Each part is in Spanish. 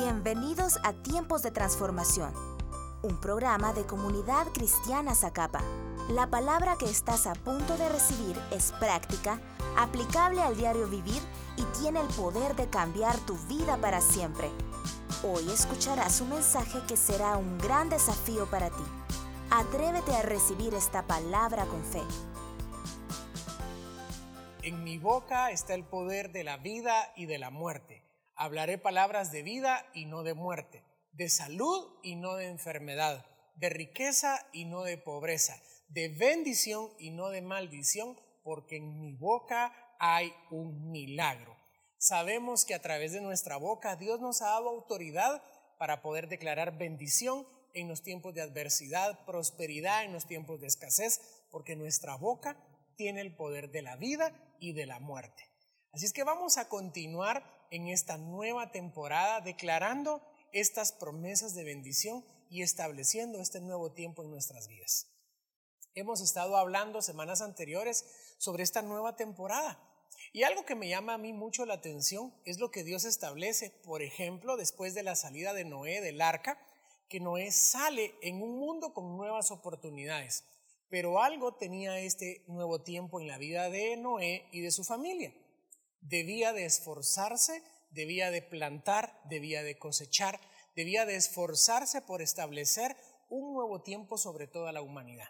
Bienvenidos a Tiempos de Transformación, un programa de comunidad cristiana Zacapa. La palabra que estás a punto de recibir es práctica, aplicable al diario vivir y tiene el poder de cambiar tu vida para siempre. Hoy escucharás un mensaje que será un gran desafío para ti. Atrévete a recibir esta palabra con fe. En mi boca está el poder de la vida y de la muerte. Hablaré palabras de vida y no de muerte, de salud y no de enfermedad, de riqueza y no de pobreza, de bendición y no de maldición, porque en mi boca hay un milagro. Sabemos que a través de nuestra boca Dios nos ha dado autoridad para poder declarar bendición en los tiempos de adversidad, prosperidad en los tiempos de escasez, porque nuestra boca tiene el poder de la vida y de la muerte. Así es que vamos a continuar en esta nueva temporada declarando estas promesas de bendición y estableciendo este nuevo tiempo en nuestras vidas. Hemos estado hablando semanas anteriores sobre esta nueva temporada. Y algo que me llama a mí mucho la atención es lo que Dios establece, por ejemplo, después de la salida de Noé del arca, que Noé sale en un mundo con nuevas oportunidades. Pero algo tenía este nuevo tiempo en la vida de Noé y de su familia. Debía de esforzarse, debía de plantar, debía de cosechar, debía de esforzarse por establecer un nuevo tiempo sobre toda la humanidad.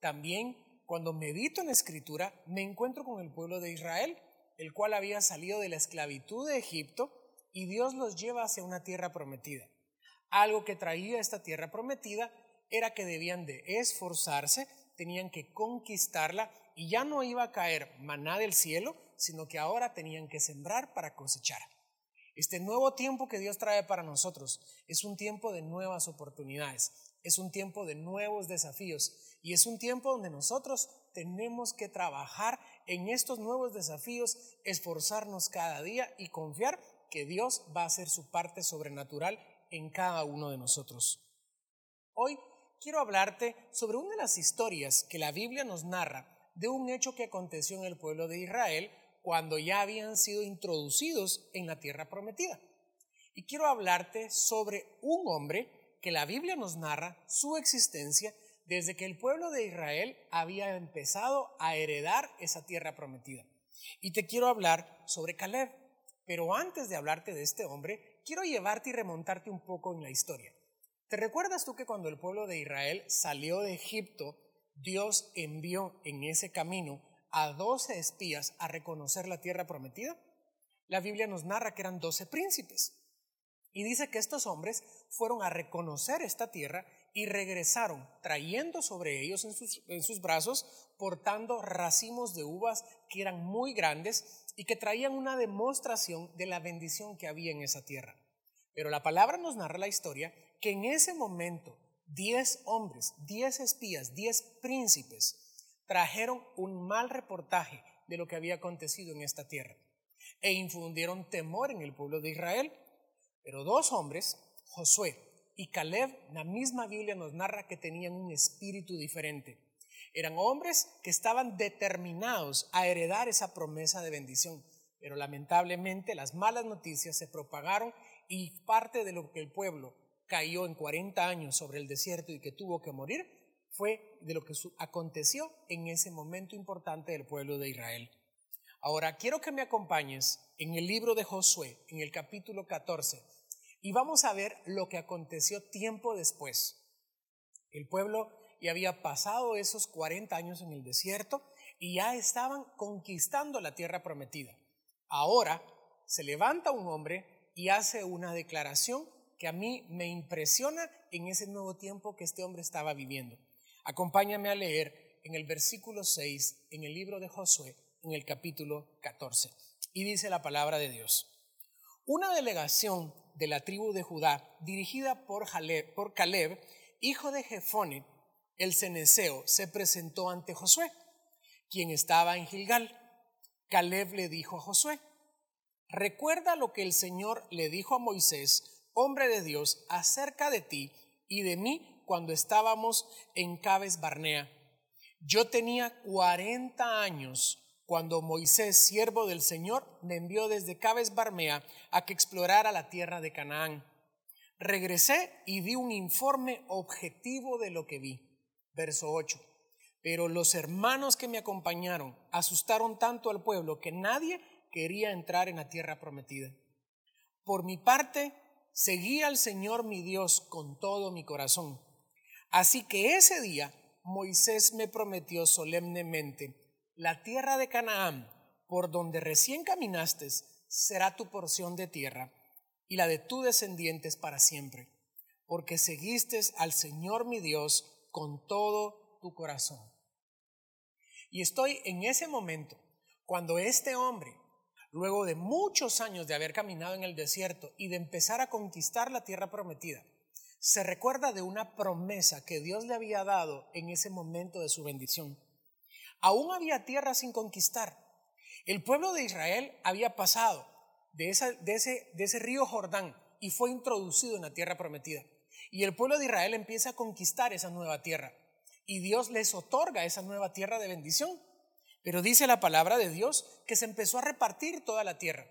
También cuando medito en la escritura me encuentro con el pueblo de Israel, el cual había salido de la esclavitud de Egipto y Dios los lleva hacia una tierra prometida. Algo que traía esta tierra prometida era que debían de esforzarse, tenían que conquistarla y ya no iba a caer maná del cielo, sino que ahora tenían que sembrar para cosechar. Este nuevo tiempo que Dios trae para nosotros es un tiempo de nuevas oportunidades, es un tiempo de nuevos desafíos y es un tiempo donde nosotros tenemos que trabajar en estos nuevos desafíos, esforzarnos cada día y confiar que Dios va a hacer su parte sobrenatural en cada uno de nosotros. Hoy quiero hablarte sobre una de las historias que la Biblia nos narra de un hecho que aconteció en el pueblo de Israel cuando ya habían sido introducidos en la tierra prometida. Y quiero hablarte sobre un hombre que la Biblia nos narra su existencia desde que el pueblo de Israel había empezado a heredar esa tierra prometida. Y te quiero hablar sobre Caleb. Pero antes de hablarte de este hombre, quiero llevarte y remontarte un poco en la historia. ¿Te recuerdas tú que cuando el pueblo de Israel salió de Egipto, Dios envió en ese camino a doce espías a reconocer la tierra prometida? La Biblia nos narra que eran doce príncipes. Y dice que estos hombres fueron a reconocer esta tierra y regresaron trayendo sobre ellos en sus, en sus, brazos, portando racimos de uvas que eran muy grandes y que traían una demostración de la bendición que había en esa tierra. Pero la palabra nos narra la historia que en ese momento diez hombres, diez espías, diez príncipes trajeron un mal reportaje de lo que había acontecido en esta tierra e infundieron temor en el pueblo de Israel. Pero dos hombres, Josué y Caleb, la misma Biblia nos narra que tenían un espíritu diferente. Eran hombres que estaban determinados a heredar esa promesa de bendición. Pero lamentablemente las malas noticias se propagaron y parte de lo que el pueblo cayó en 40 años sobre el desierto y que tuvo que morir, fue de lo que aconteció en ese momento importante del pueblo de Israel. Ahora, quiero que me acompañes en el libro de Josué, en el capítulo 14, y vamos a ver lo que aconteció tiempo después. El pueblo ya había pasado esos 40 años en el desierto y ya estaban conquistando la tierra prometida. Ahora se levanta un hombre y hace una declaración que a mí me impresiona en ese nuevo tiempo que este hombre estaba viviendo. Acompáñame a leer en el versículo 6, en el libro de Josué, en el capítulo 14. Y dice la palabra de Dios. Una delegación de la tribu de Judá, dirigida por, por Caleb, hijo de Jefone, el ceneseo, se presentó ante Josué, quien estaba en Gilgal. Caleb le dijo a Josué, recuerda lo que el Señor le dijo a Moisés hombre de Dios, acerca de ti y de mí cuando estábamos en Cabes Barnea. Yo tenía 40 años cuando Moisés, siervo del Señor, me envió desde Cabes Barmea a que explorara la tierra de Canaán. Regresé y di un informe objetivo de lo que vi. Verso 8. Pero los hermanos que me acompañaron asustaron tanto al pueblo que nadie quería entrar en la tierra prometida. Por mi parte, seguí al Señor mi Dios con todo mi corazón. Así que ese día Moisés me prometió solemnemente, la tierra de Canaán, por donde recién caminaste, será tu porción de tierra y la de tus descendientes para siempre, porque seguiste al Señor mi Dios con todo tu corazón. Y estoy en ese momento, cuando este hombre, luego de muchos años de haber caminado en el desierto y de empezar a conquistar la tierra prometida, se recuerda de una promesa que Dios le había dado en ese momento de su bendición. Aún había tierra sin conquistar. El pueblo de Israel había pasado de, de, ese, río Jordán y fue introducido en la tierra prometida. Y el pueblo de Israel empieza a conquistar esa nueva tierra. Y Dios les otorga esa nueva tierra de bendición. Pero dice la palabra de Dios que se empezó a repartir toda la tierra.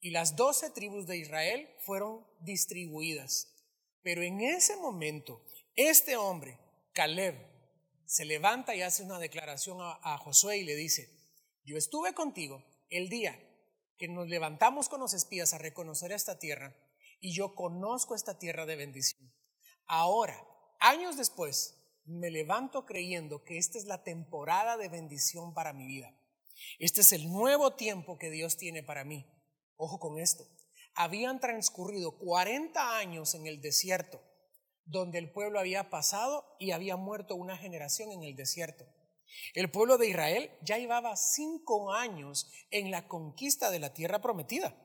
Y las doce tribus de Israel fueron distribuidas. Pero en ese momento, este hombre, Caleb, se levanta y hace una declaración a, Josué y le dice, yo estuve contigo el día que nos levantamos con los espías a reconocer esta tierra y yo conozco esta tierra de bendición. Ahora, años después, me levanto creyendo que esta es la temporada de bendición para mi vida. Este es el nuevo tiempo que Dios tiene para mí. Ojo con esto habían transcurrido 40 años en el desierto, donde el pueblo había pasado y había muerto una generación en el desierto. El pueblo de Israel ya llevaba cinco años en la conquista de la tierra prometida.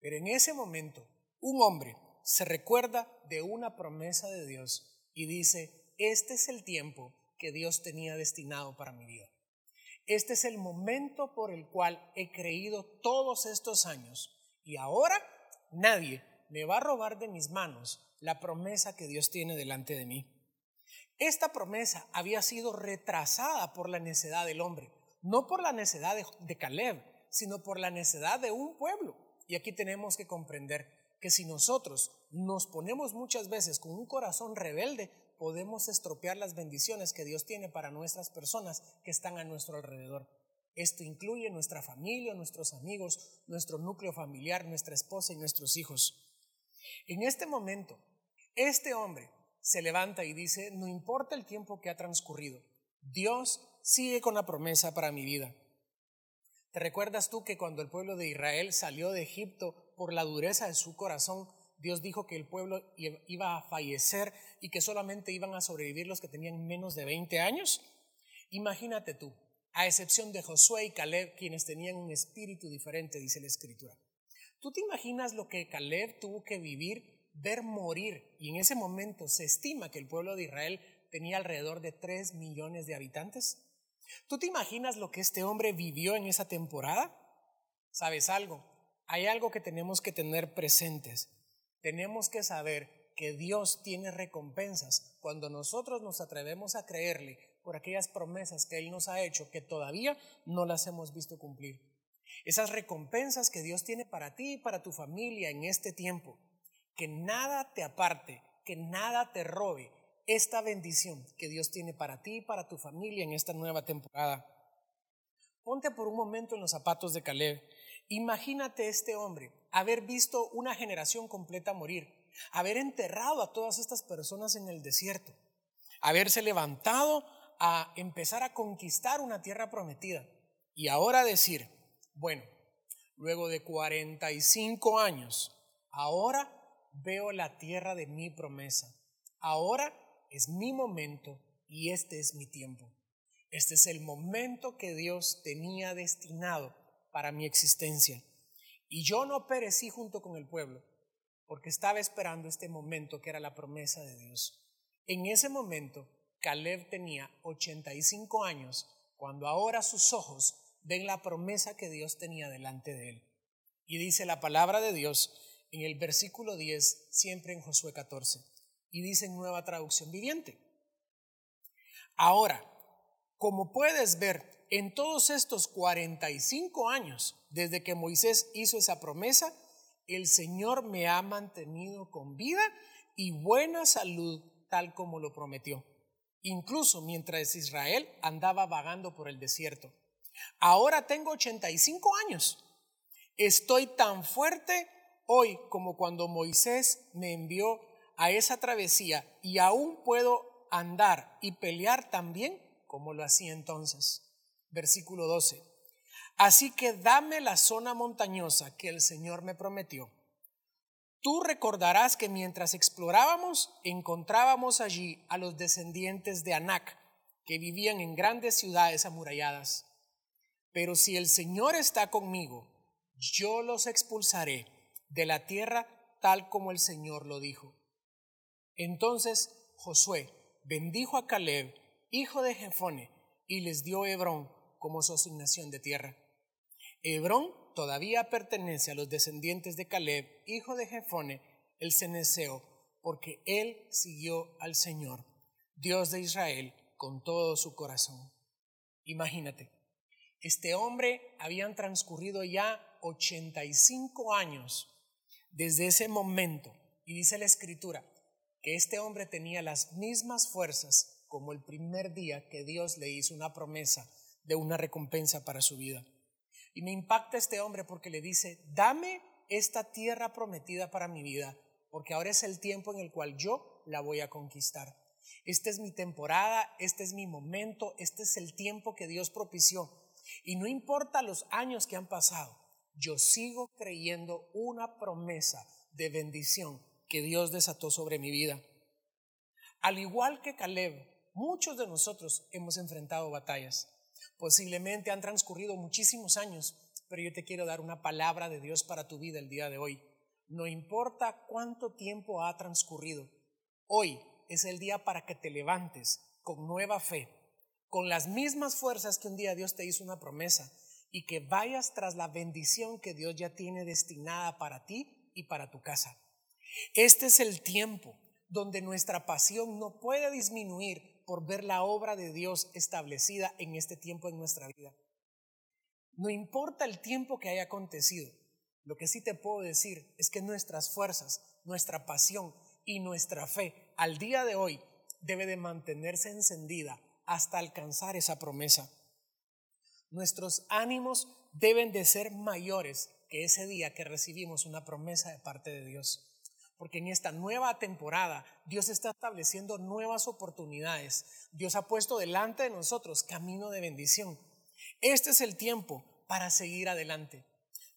Pero en ese momento, un hombre se recuerda de una promesa de Dios y dice, este es el tiempo que Dios tenía destinado para mi vida. Este es el momento por el cual he creído todos estos años y ahora nadie me va a robar de mis manos la promesa que Dios tiene delante de mí. Esta promesa había sido retrasada por la necedad del hombre, no por la necedad de, Caleb, sino por la necedad de un pueblo. Y aquí tenemos que comprender que si nosotros nos ponemos muchas veces con un corazón rebelde, podemos estropear las bendiciones que Dios tiene para nuestras personas que están a nuestro alrededor. Esto incluye nuestra familia, nuestros amigos, nuestro núcleo familiar, nuestra esposa y nuestros hijos. En este momento, este hombre se levanta y dice, no importa el tiempo que ha transcurrido, Dios sigue con la promesa para mi vida. ¿Te recuerdas tú que cuando el pueblo de Israel salió de Egipto por la dureza de su corazón, Dios dijo que el pueblo iba a fallecer y que solamente iban a sobrevivir los que tenían menos de 20 años? Imagínate tú, a excepción de Josué y Caleb, quienes tenían un espíritu diferente, dice la escritura. ¿Tú te imaginas lo que Caleb tuvo que vivir, ver morir? Y en ese momento se estima que el pueblo de Israel tenía alrededor de 3 millones de habitantes. ¿Tú te imaginas lo que este hombre vivió en esa temporada? ¿Sabes algo? Hay algo que tenemos que tener presentes. Tenemos que saber que Dios tiene recompensas cuando nosotros nos atrevemos a creerle por aquellas promesas que Él nos ha hecho que todavía no las hemos visto cumplir. Esas recompensas que Dios tiene para ti y para tu familia en este tiempo. Que nada te aparte, que nada te robe esta bendición que Dios tiene para ti y para tu familia en esta nueva temporada. Ponte por un momento en los zapatos de Caleb. Imagínate este hombre haber visto una generación completa morir, haber enterrado a todas estas personas en el desierto, haberse levantado a empezar a conquistar una tierra prometida. Y ahora decir, bueno, luego de 45 años, ahora veo la tierra de mi promesa. Ahora es mi momento y este es mi tiempo. Este es el momento que Dios tenía destinado para mi existencia. Y yo no perecí junto con el pueblo, porque estaba esperando este momento que era la promesa de Dios. En ese momento Caleb tenía 85 años cuando ahora sus ojos ven la promesa que Dios tenía delante de él. Y dice la palabra de Dios en el versículo 10, siempre en Josué 14, y dice en nueva traducción viviente. Ahora, como puedes ver, en todos estos 45 años, desde que Moisés hizo esa promesa, el Señor me ha mantenido con vida y buena salud, tal como lo prometió, incluso mientras Israel andaba vagando por el desierto. Ahora tengo 85 años. Estoy tan fuerte hoy como cuando Moisés me envió a esa travesía y aún puedo andar y pelear tan bien como lo hacía entonces. Versículo 12. Así que dame la zona montañosa que el Señor me prometió. Tú recordarás que mientras explorábamos encontrábamos allí a los descendientes de Anac, que vivían en grandes ciudades amuralladas. Pero si el Señor está conmigo, yo los expulsaré de la tierra tal como el Señor lo dijo. Entonces Josué bendijo a Caleb, hijo de Jefone, y les dio Hebrón como su asignación de tierra. Hebrón todavía pertenece a los descendientes de Caleb, hijo de Jefone, el ceneseo, porque él siguió al Señor, Dios de Israel, con todo su corazón. Imagínate, este hombre habían transcurrido ya 85 años desde ese momento, y dice la escritura, que este hombre tenía las mismas fuerzas como el primer día que Dios le hizo una promesa de una recompensa para su vida. Y me impacta este hombre porque le dice, dame esta tierra prometida para mi vida, porque ahora es el tiempo en el cual yo la voy a conquistar. Esta es mi temporada, este es mi momento, este es el tiempo que Dios propició. Y no importa los años que han pasado, yo sigo creyendo una promesa de bendición que Dios desató sobre mi vida. Al igual que Caleb, muchos de nosotros hemos enfrentado batallas. Posiblemente han transcurrido muchísimos años, pero yo te quiero dar una palabra de Dios para tu vida el día de hoy. No importa cuánto tiempo ha transcurrido, hoy es el día para que te levantes con nueva fe, con las mismas fuerzas que un día Dios te hizo una promesa y que vayas tras la bendición que Dios ya tiene destinada para ti y para tu casa. Este es el tiempo donde nuestra pasión no puede disminuir por ver la obra de Dios establecida en este tiempo en nuestra vida. No importa el tiempo que haya acontecido, lo que sí te puedo decir es que nuestras fuerzas, nuestra pasión y nuestra fe al día de hoy debe de mantenerse encendida hasta alcanzar esa promesa. Nuestros ánimos deben de ser mayores que ese día que recibimos una promesa de parte de Dios porque en esta nueva temporada Dios está estableciendo nuevas oportunidades. Dios ha puesto delante de nosotros camino de bendición. Este es el tiempo para seguir adelante.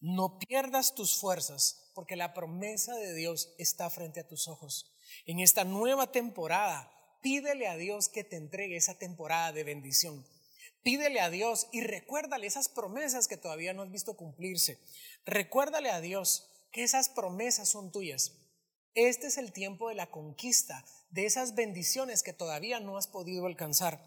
No pierdas tus fuerzas, porque la promesa de Dios está frente a tus ojos. En esta nueva temporada, pídele a Dios que te entregue esa temporada de bendición. Pídele a Dios y recuérdale esas promesas que todavía no has visto cumplirse. Recuérdale a Dios que esas promesas son tuyas este es el tiempo de la conquista, de esas bendiciones que todavía no has podido alcanzar.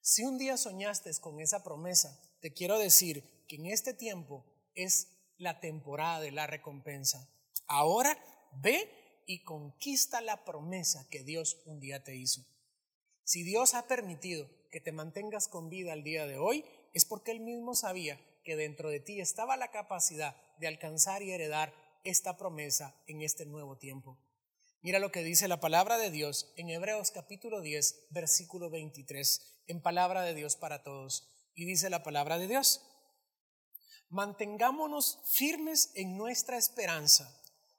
Si un día soñaste con esa promesa, te quiero decir que en este tiempo es la temporada de la recompensa. Ahora ve y conquista la promesa que Dios un día te hizo. Si Dios ha permitido que te mantengas con vida al día de hoy, es porque Él mismo sabía que dentro de ti estaba la capacidad de alcanzar y heredar esta promesa en este nuevo tiempo. Mira lo que dice la palabra de Dios en Hebreos capítulo 10, versículo 23, en palabra de Dios para todos. Y dice la palabra de Dios, mantengámonos firmes en nuestra esperanza,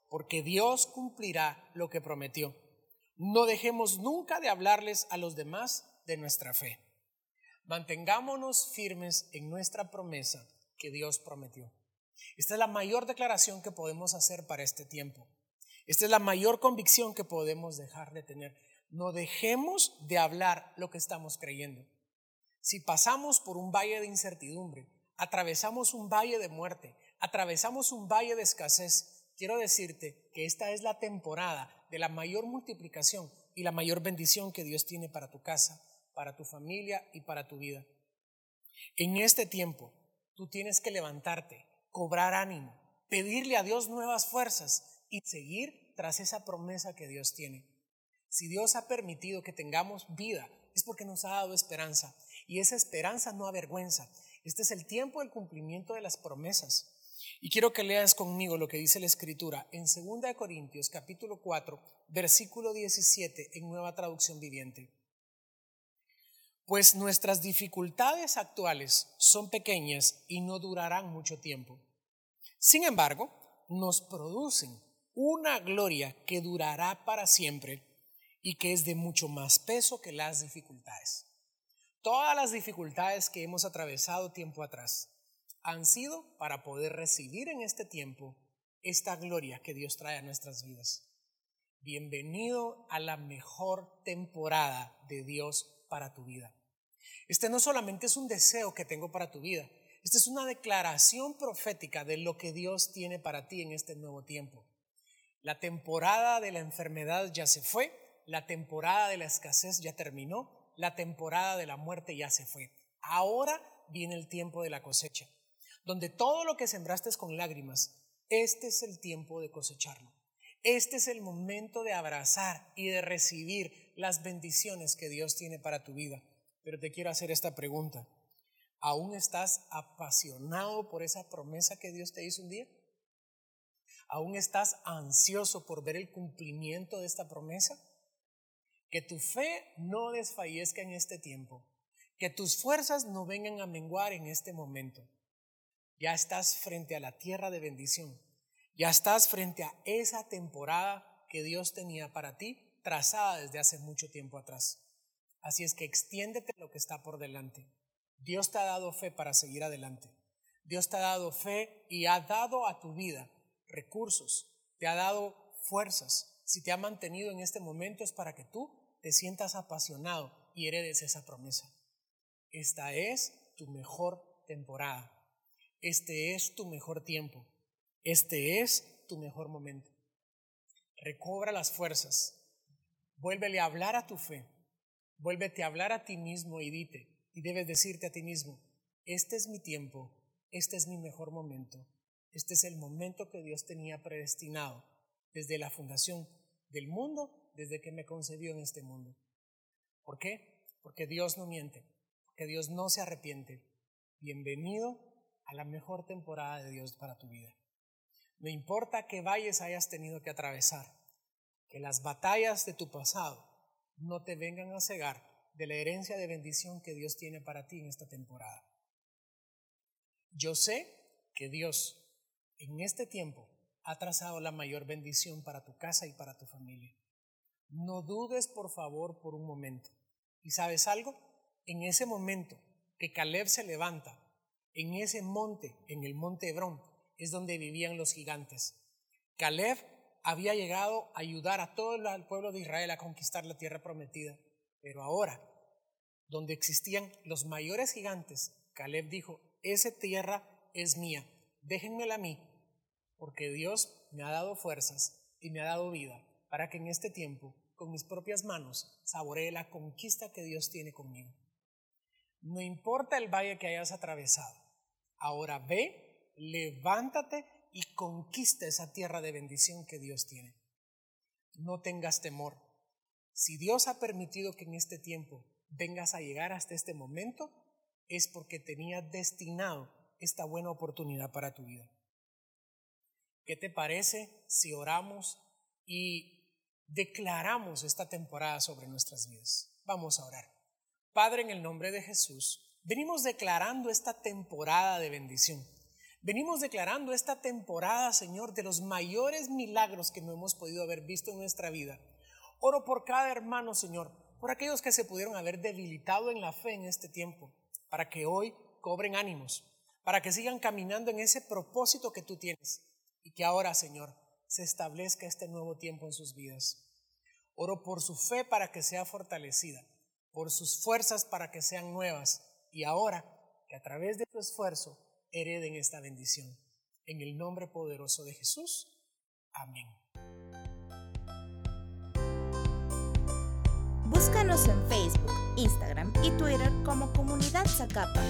porque Dios cumplirá lo que prometió. No dejemos nunca de hablarles a los demás de nuestra fe. Mantengámonos firmes en nuestra promesa que Dios prometió. Esta es la mayor declaración que podemos hacer para este tiempo. Esta es la mayor convicción que podemos dejar de tener. No dejemos de hablar lo que estamos creyendo. Si pasamos por un valle de incertidumbre, atravesamos un valle de muerte, atravesamos un valle de escasez, quiero decirte que esta es la temporada de la mayor multiplicación y la mayor bendición que Dios tiene para tu casa, para tu familia y para tu vida. En este tiempo, tú tienes que levantarte cobrar ánimo, pedirle a Dios nuevas fuerzas y seguir tras esa promesa que Dios tiene. Si Dios ha permitido que tengamos vida, es porque nos ha dado esperanza. Y esa esperanza no avergüenza. Este es el tiempo del cumplimiento de las promesas. Y quiero que leas conmigo lo que dice la Escritura en 2 Corintios capítulo 4, versículo 17 en nueva traducción viviente. Pues nuestras dificultades actuales son pequeñas y no durarán mucho tiempo. Sin embargo, nos producen una gloria que durará para siempre y que es de mucho más peso que las dificultades. Todas las dificultades que hemos atravesado tiempo atrás han sido para poder recibir en este tiempo esta gloria que Dios trae a nuestras vidas. Bienvenido a la mejor temporada de Dios para tu vida. Este no solamente es un deseo que tengo para tu vida, esta es una declaración profética de lo que Dios tiene para ti en este nuevo tiempo. La temporada de la enfermedad ya se fue, la temporada de la escasez ya terminó, la temporada de la muerte ya se fue. Ahora viene el tiempo de la cosecha donde todo lo que sembraste es con lágrimas, este es el tiempo de cosecharlo. Este es el momento de abrazar y de recibir las bendiciones que Dios tiene para tu vida. Pero te quiero hacer esta pregunta. ¿Aún estás apasionado por esa promesa que Dios te hizo un día? ¿Aún estás ansioso por ver el cumplimiento de esta promesa? Que tu fe no desfallezca en este tiempo, que tus fuerzas no vengan a menguar en este momento, ya estás frente a la tierra de bendición. Ya estás frente a esa temporada que Dios tenía para ti, trazada desde hace mucho tiempo atrás. Así es que extiéndete lo que está por delante. Dios te ha dado fe para seguir adelante. Dios te ha dado fe y ha dado a tu vida recursos, te ha dado fuerzas. Si te ha mantenido en este momento es para que tú te sientas apasionado y heredes esa promesa. Esta es tu mejor temporada. Este es tu mejor tiempo. Este es tu mejor momento. Recobra las fuerzas. Vuélvele a hablar a tu fe. Vuélvete a hablar a ti mismo y dite, y debes decirte a ti mismo, este es mi tiempo, este es mi mejor momento, este es el momento que Dios tenía predestinado desde la fundación del mundo, desde que me concebió en este mundo. ¿Por qué? Porque Dios no miente, porque Dios no se arrepiente. Bienvenido a la mejor temporada de Dios para tu vida. No importa qué valles hayas tenido que atravesar, que las batallas de tu pasado no te vengan a cegar de la herencia de bendición que Dios tiene para ti en esta temporada. Yo sé que Dios en este tiempo ha trazado la mayor bendición para tu casa y para tu familia. No dudes, por favor, por un momento. ¿Y sabes algo? En ese momento que Caleb se levanta en ese monte, en el monte Hebrón, es donde vivían los gigantes. Caleb había llegado a ayudar a todo el pueblo de Israel a conquistar la tierra prometida, pero ahora, donde existían los mayores gigantes, Caleb dijo, esa tierra es mía, déjenmela a mí, porque Dios me ha dado fuerzas y me ha dado vida para que en este tiempo, con mis propias manos, saboree la conquista que Dios tiene conmigo. No importa el valle que hayas atravesado, Ahora ve, levántate y conquista esa tierra de bendición que Dios tiene. No tengas temor. Si Dios ha permitido que en este tiempo vengas a llegar hasta este momento, es porque tenía destinado esta buena oportunidad para tu vida. ¿Qué te parece si oramos y declaramos esta temporada sobre nuestras vidas? Vamos a orar. Padre, en el nombre de Jesús, Venimos declarando esta temporada de bendición. Venimos declarando esta temporada, Señor, de los mayores milagros que no hemos podido haber visto en nuestra vida. Oro por cada hermano, Señor, por aquellos que se pudieron haber debilitado en la fe en este tiempo, para que hoy cobren ánimos, para que sigan caminando en ese propósito que tú tienes y que ahora, Señor, se establezca este nuevo tiempo en sus vidas. Oro por su fe para que sea fortalecida, por sus fuerzas para que sean nuevas y ahora que a través de tu esfuerzo hereden esta bendición. En el nombre poderoso de Jesús. Amén. Búscanos en Facebook, Instagram y Twitter como Comunidad Zacapa.